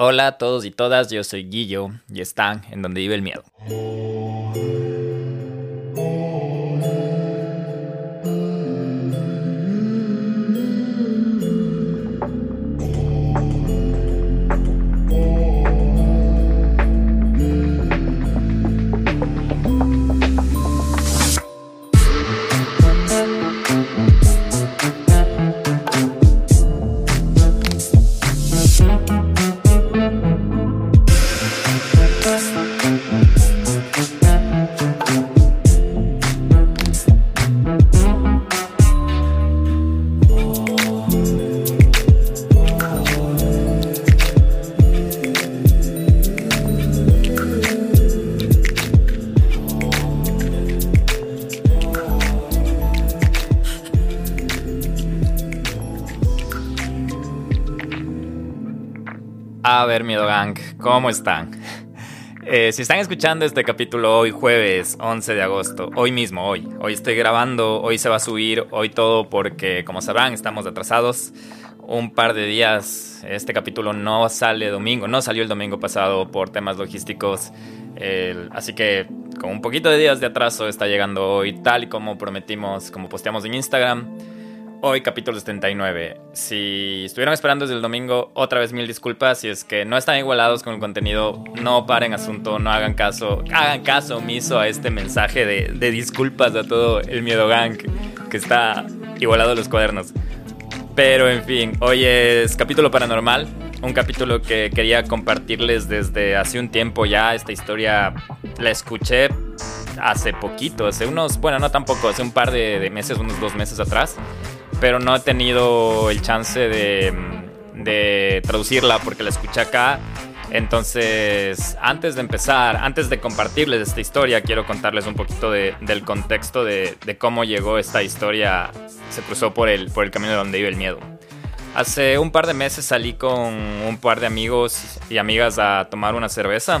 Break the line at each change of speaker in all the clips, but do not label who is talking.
Hola a todos y todas, yo soy Guillo y están en donde vive el miedo. Miedo Gang, ¿cómo están? Eh, si están escuchando este capítulo hoy, jueves 11 de agosto, hoy mismo, hoy, hoy estoy grabando, hoy se va a subir, hoy todo porque, como sabrán, estamos atrasados un par de días. Este capítulo no sale domingo, no salió el domingo pasado por temas logísticos. así que con un poquito de días de atraso está llegando hoy, tal y como prometimos, como posteamos en Instagram. Hoy capítulo 79. Si estuvieron esperando desde el domingo, otra vez mil disculpas. Si es que no están igualados con el contenido, no paren asunto, no hagan caso. Hagan caso omiso a este mensaje de, disculpas a todo el miedo gang que está igualado a los cuadernos. Pero en fin, hoy es capítulo paranormal. Un capítulo que quería compartirles desde hace un tiempo ya. Esta historia la escuché hace poquito, hace unos, bueno, no tampoco, hace un par de, de meses, unos dos meses atrás pero no he tenido el chance de, de traducirla porque la escuché acá. Entonces, antes de empezar, antes de compartirles esta historia, quiero contarles un poquito de, del contexto de, de, cómo llegó esta historia, se cruzó por el, por el camino de donde vive el miedo. Hace un par de meses salí con un par de amigos y amigas a tomar una cerveza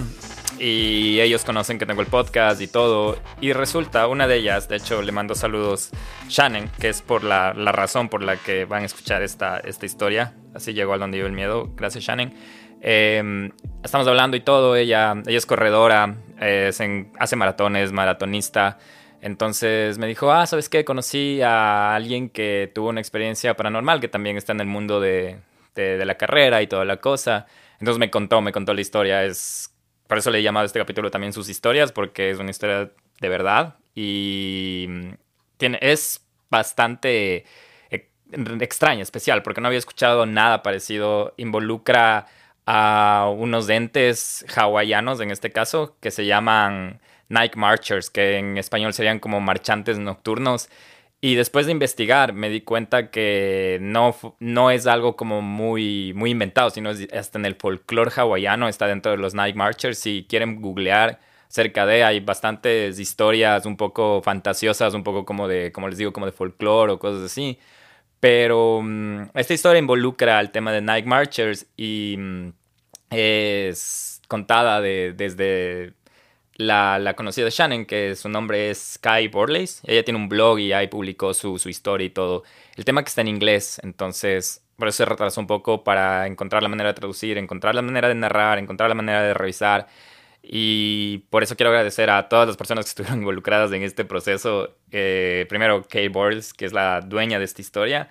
y ellos conocen que tengo el podcast y todo. Y resulta, una de ellas, de hecho le mando saludos, Shannon, que es por la, razón por la que van a escuchar esta, esta historia. Así llegó al donde vive el miedo. Gracias, Shannon. Em, estamos hablando y todo, ella, ella es corredora, hace maratones, maratonista. Entonces me dijo, ah, ¿sabes qué? Conocí a alguien que tuvo una experiencia paranormal, que también está en el mundo de, de, de la carrera y toda la cosa. Entonces me contó, me contó la historia. Es por eso le he llamado a este capítulo también sus historias, porque es una historia de verdad y mm, tiene, es bastante e, extraña, especial, porque no había escuchado nada parecido. Involucra a unos entes hawaianos, en este caso, que se llaman Night Marchers, que en español serían como marchantes nocturnos. Y después de investigar me di cuenta que no, no es algo como muy, muy inventado, sino hasta en el folclore hawaiano, está dentro de los Night Marchers. Si quieren googlear cerca de, hay bastantes historias un poco fantasiosas, un poco como de, como les digo, como de folclore o cosas así. Pero mm, esta historia involucra al tema de Night Marchers y mm, es contada de, desde la, conocida Shannon, que su nombre es Sky Borlace. Ella tiene un blog y ahí publicó su, su, historia y todo. El tema que está en inglés, entonces por eso se retrasó un poco para encontrar la manera de traducir, encontrar la manera de narrar, encontrar la manera de revisar. Y por eso quiero agradecer a todas las personas que estuvieron involucradas en este proceso. Eh, primero, Kay Borles, que es la dueña de esta historia.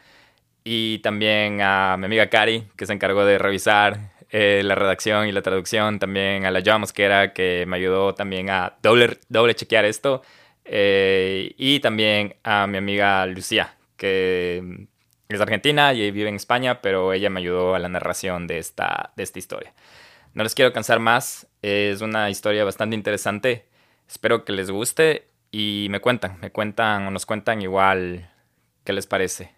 Y también a mi amiga Cari, que se encargó de revisar eh, la redacción y la traducción, también a la Joa Mosquera que me ayudó también a doble, doble chequear esto, eh, y también a mi amiga Lucía, que es argentina y vive en España, pero ella me ayudó a la narración de esta, de esta historia. No les quiero cansar más, es una historia bastante interesante, espero que les guste y me cuentan, me cuentan o nos cuentan igual qué les parece.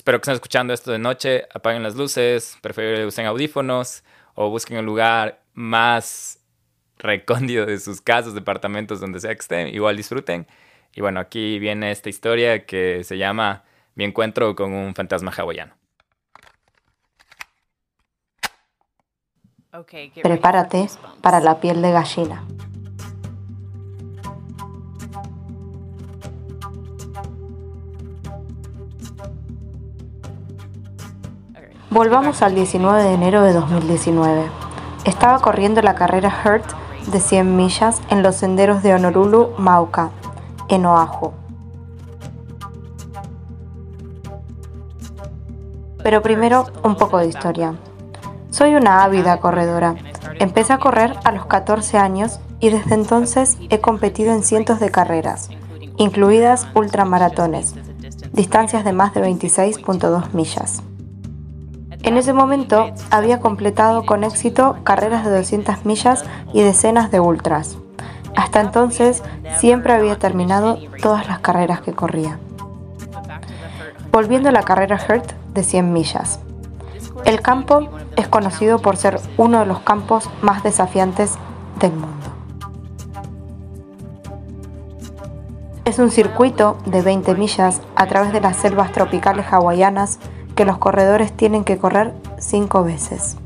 Espero que estén escuchando esto de noche, apaguen las luces, preferible usen audífonos o busquen un lugar más recóndito de sus casas, departamentos, donde sea que estén, igual disfruten. Y bueno, aquí viene esta historia que se llama Mi encuentro con un fantasma hawaiano.
Prepárate para la piel de gallina. Volvamos al 19 de enero de 2019. Estaba corriendo la carrera Hurt de 100 millas en los senderos de Honolulu, Mauka, en Oahu. Pero primero, un poco de historia. Soy una ávida corredora. Empecé a correr a los 14 años y desde entonces he competido en cientos de carreras, incluidas ultramaratones, distancias de más de 26.2 millas. En ese momento había completado con éxito carreras de 200 millas y decenas de ultras. Hasta entonces siempre había terminado todas las carreras que corría. Volviendo a la carrera Hurt de 100 millas. El campo es conocido por ser uno de los campos más desafiantes del mundo. Es un circuito de 20 millas a través de las selvas tropicales hawaianas que los corredores tienen que correr cinco veces.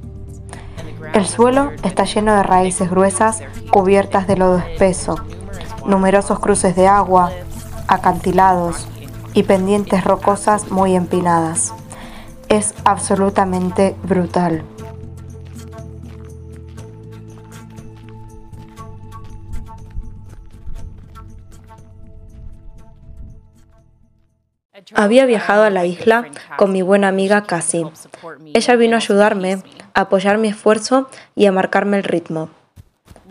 El suelo está lleno de raíces gruesas cubiertas de lodo espeso, numerosos cruces de agua, acantilados y pendientes rocosas muy empinadas. Es absolutamente brutal. Había viajado a la isla con mi buena amiga Cassie. Ella vino a ayudarme, a apoyar mi esfuerzo y a marcarme el ritmo.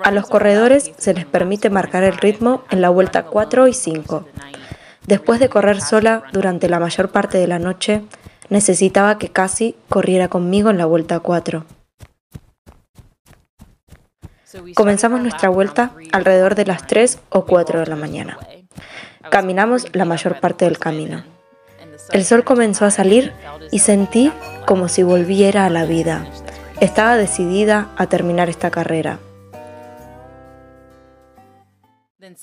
A los corredores se les permite marcar el ritmo en la vuelta 4 y 5. Después de correr sola durante la mayor parte de la noche, necesitaba que Cassie corriera conmigo en la vuelta 4. Comenzamos nuestra vuelta alrededor de las 3 o 4 de la mañana. Caminamos la mayor parte del camino. El sol comenzó a salir y sentí como si volviera a la vida. Estaba decidida a terminar esta carrera.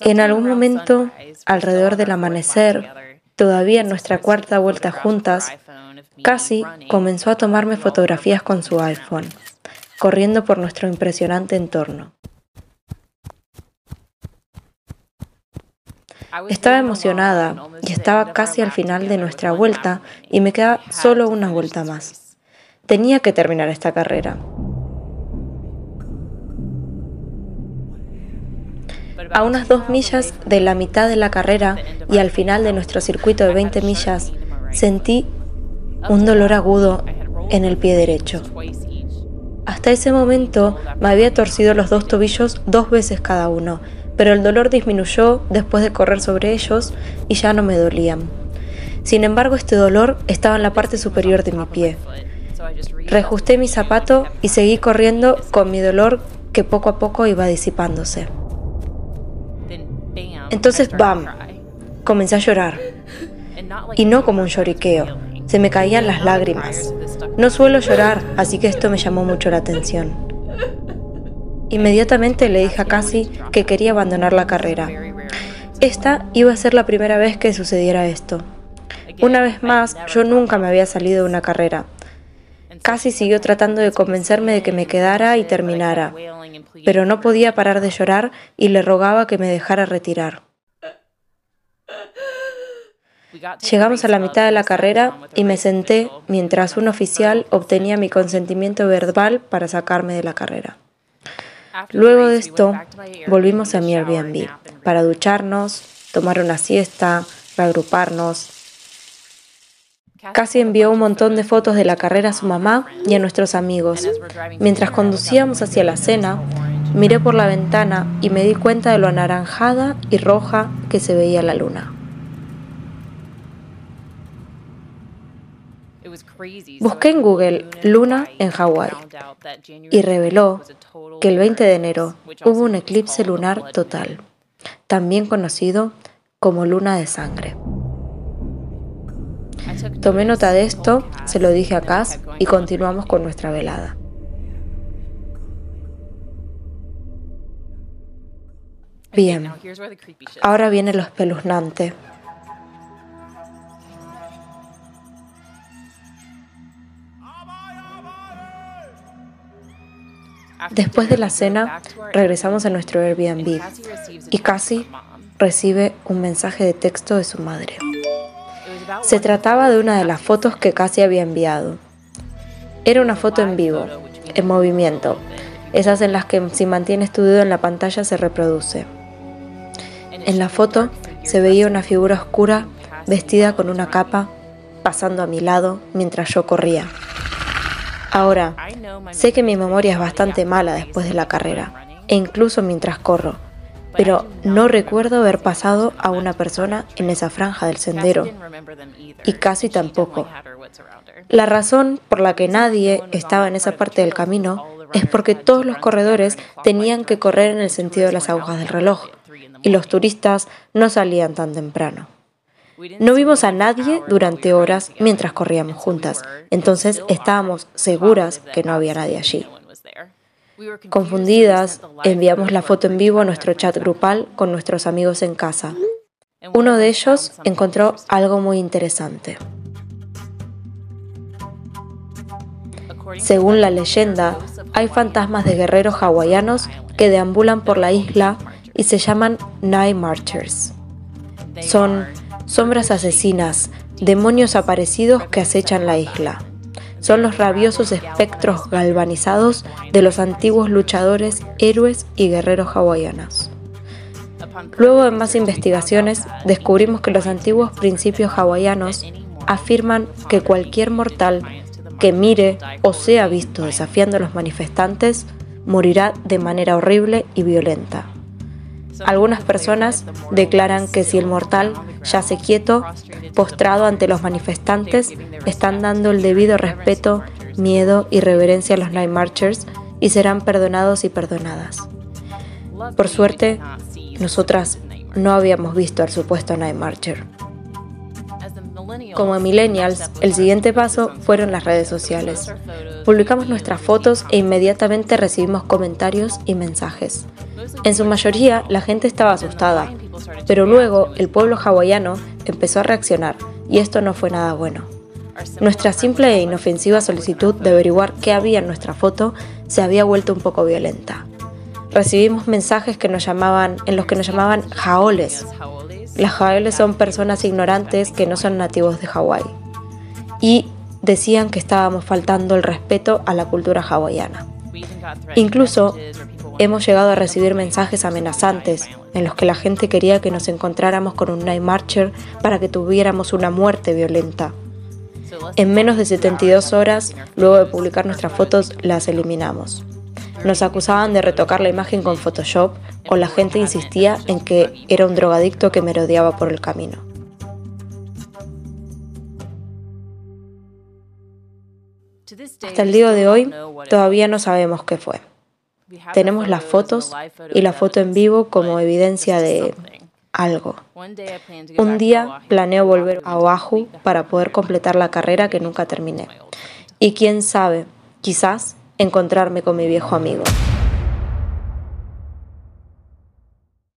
En algún momento, alrededor del amanecer, todavía en nuestra cuarta vuelta juntas, Casi comenzó a tomarme fotografías con su iPhone, corriendo por nuestro impresionante entorno. Estaba emocionada y estaba casi al final de nuestra vuelta y me queda solo una vuelta más. Tenía que terminar esta carrera. A unas dos millas de la mitad de la carrera y al final de nuestro circuito de 20 millas, sentí un dolor agudo en el pie derecho. Hasta ese momento me había torcido los dos tobillos dos veces cada uno pero el dolor disminuyó después de correr sobre ellos y ya no me dolían. Sin embargo, este dolor estaba en la parte superior de mi pie. Reajusté mi zapato y seguí corriendo con mi dolor que poco a poco iba disipándose. Entonces, ¡bam! Comencé a llorar. Y no como un lloriqueo, se me caían las lágrimas. No suelo llorar, así que esto me llamó mucho la atención. Inmediatamente le dije a Cassie que quería abandonar la carrera. Esta iba a ser la primera vez que sucediera esto. Una vez más, yo nunca me había salido de una carrera. Cassie siguió tratando de convencerme de que me quedara y terminara, pero no podía parar de llorar y le rogaba que me dejara retirar. Llegamos a la mitad de la carrera y me senté mientras un oficial obtenía mi consentimiento verbal para sacarme de la carrera. Luego de esto, volvimos a mi Airbnb para ducharnos, tomar una siesta, reagruparnos. Casi envió un montón de fotos de la carrera a su mamá y a nuestros amigos. Mientras conducíamos hacia la cena, miré por la ventana y me di cuenta de lo anaranjada y roja que se veía la luna. Busqué en Google Luna en Hawái y reveló que el 20 de enero hubo un eclipse lunar total, también conocido como luna de sangre. Tomé nota de esto, se lo dije a Cass y continuamos con nuestra velada. Bien, ahora viene lo espeluznante. Después de la cena, regresamos a nuestro Airbnb y Cassie recibe un mensaje de texto de su madre. Se trataba de una de las fotos que Cassie había enviado. Era una foto en vivo, en movimiento, esas en las que si mantienes tu dedo en la pantalla se reproduce. En la foto se veía una figura oscura vestida con una capa pasando a mi lado mientras yo corría. Ahora, sé que mi memoria es bastante mala después de la carrera, e incluso mientras corro, pero no recuerdo haber pasado a una persona en esa franja del sendero, y casi tampoco. La razón por la que nadie estaba en esa parte del camino es porque todos los corredores tenían que correr en el sentido de las agujas del reloj, y los turistas no salían tan temprano. No vimos a nadie durante horas mientras corríamos juntas, entonces estábamos seguras que no había nadie allí. Confundidas, enviamos la foto en vivo a nuestro chat grupal con nuestros amigos en casa. Uno de ellos encontró algo muy interesante. Según la leyenda, hay fantasmas de guerreros hawaianos que deambulan por la isla y se llaman Night Marchers. Son sombras asesinas, demonios aparecidos que acechan la isla. Son los rabiosos espectros galvanizados de los antiguos luchadores, héroes y guerreros hawaianos. Luego de más investigaciones, descubrimos que los antiguos principios hawaianos afirman que cualquier mortal que mire o sea visto desafiando a los manifestantes morirá de manera horrible y violenta. Algunas personas declaran que si el mortal yace quieto, postrado ante los manifestantes, están dando el debido respeto, miedo y reverencia a los Night Marchers y serán perdonados y perdonadas. Por suerte, nosotras no habíamos visto al supuesto Night Marcher. Como millennials, el siguiente paso fueron las redes sociales. Publicamos nuestras fotos e inmediatamente recibimos comentarios y mensajes. En su mayoría, la gente estaba asustada, pero luego el pueblo hawaiano empezó a reaccionar y esto no fue nada bueno. Nuestra simple e inofensiva solicitud de averiguar qué había en nuestra foto se había vuelto un poco violenta. Recibimos mensajes que nos llamaban, en los que nos llamaban jaoles, las jaoles son personas ignorantes que no son nativos de Hawái. Y decían que estábamos faltando el respeto a la cultura hawaiana. Incluso hemos llegado a recibir mensajes amenazantes en los que la gente quería que nos encontráramos con un Night Marcher para que tuviéramos una muerte violenta. En menos de 72 horas, luego de publicar nuestras fotos, las eliminamos. Nos acusaban de retocar la imagen con Photoshop o la gente insistía en que era un drogadicto que merodeaba por el camino. Hasta el día de hoy todavía no sabemos qué fue. Tenemos las fotos y la foto en vivo como evidencia de algo. Un día planeo volver a Oahu para poder completar la carrera que nunca terminé. Y quién sabe, quizás encontrarme con mi viejo amigo.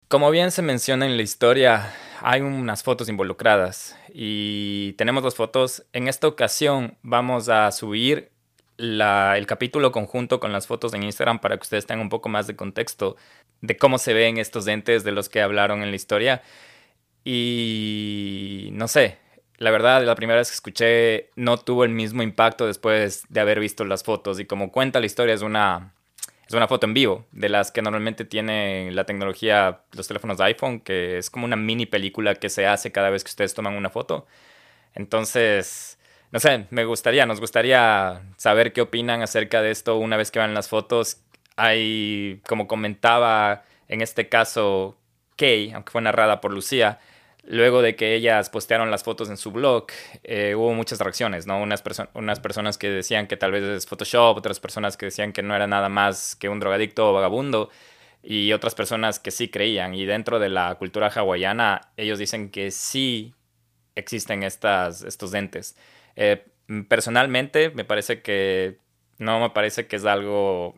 Como bien se menciona en la historia, hay unas fotos involucradas y tenemos dos fotos. En esta ocasión vamos a subir el capítulo conjunto con las fotos en Instagram para que ustedes tengan un poco más de contexto de cómo se ven estos entes de los que hablaron en la historia. Y no sé, la verdad, la primera vez que escuché no tuvo el mismo impacto después de haber visto las fotos. Y como cuenta la historia, es una, es una foto en vivo, de las que normalmente tiene la tecnología, los teléfonos de iPhone, que es como una mini película que se hace cada vez que ustedes toman una foto. Entonces, no sé, me gustaría, nos gustaría saber qué opinan acerca de esto una vez que vean las fotos. Hay, como comentaba en este caso, Kay, aunque fue narrada por Lucía, Luego de que ellas postearon las fotos en su blog, eh, hubo muchas reacciones, ¿no? Unas, unas personas que decían que tal vez es Photoshop, otras personas que decían que no era nada más que un drogadicto o vagabundo, y otras personas que sí creían. Y dentro de la cultura hawaiana, ellos dicen que sí existen estas, estos entes. Eh, personalmente, me parece que no me parece que es algo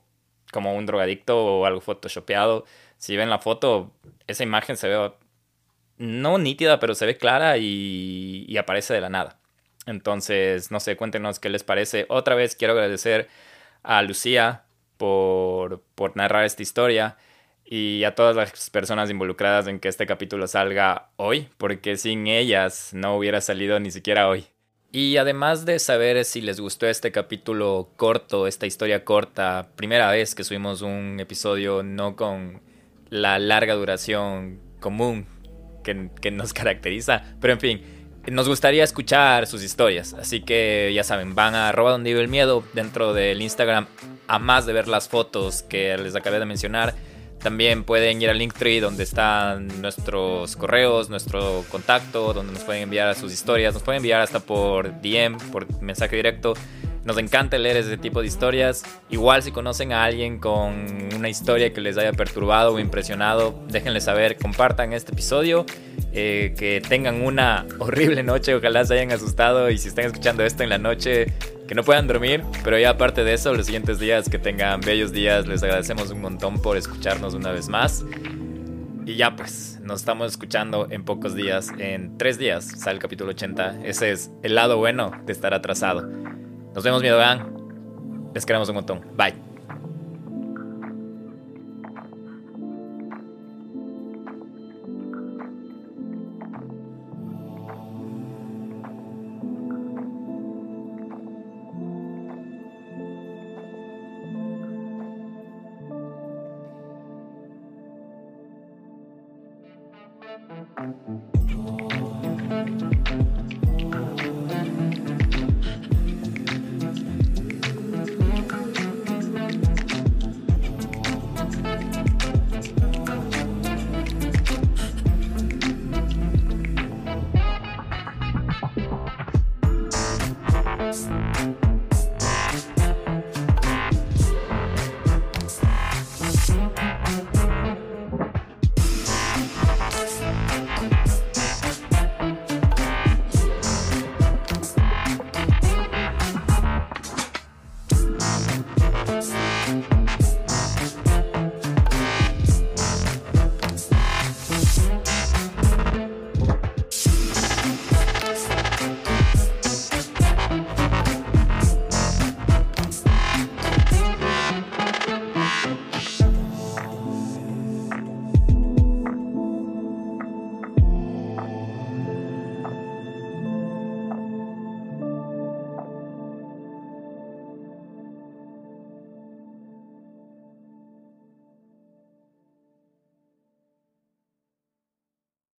como un drogadicto o algo photoshopeado. Si ven la foto, esa imagen se ve no nítida, pero se ve clara y, aparece de la nada. Entonces, no sé, cuéntenos qué les parece. Otra vez quiero agradecer a Lucía por, por narrar esta historia y a todas las personas involucradas en que este capítulo salga hoy, porque sin ellas no hubiera salido ni siquiera hoy. Y además de saber si les gustó este capítulo corto, esta historia corta, primera vez que subimos un episodio no con la larga duración común que, que nos caracteriza, pero en fin, nos gustaría escuchar sus historias. Así que ya saben, van a arroba donde vive el miedo dentro del Instagram, a más de ver las fotos que les acabé de mencionar. También pueden ir al Linktree donde están nuestros correos, nuestro contacto, donde nos pueden enviar sus historias. Nos pueden enviar hasta por DM, por mensaje directo. Nos encanta leer ese tipo de historias. Igual si conocen a alguien con una historia que les haya perturbado o impresionado, déjenle saber, compartan este episodio. Eh, que tengan una horrible noche, ojalá se hayan asustado y si están escuchando esto en la noche, que no puedan dormir. Pero ya aparte de eso, los siguientes días que tengan bellos días, les agradecemos un montón por escucharnos una vez más. Y ya pues, nos estamos escuchando en pocos días, en tres días sale el capítulo 80. Ese es el lado bueno de estar atrasado. Nos vemos, miedo, Les queremos un montón. Bye.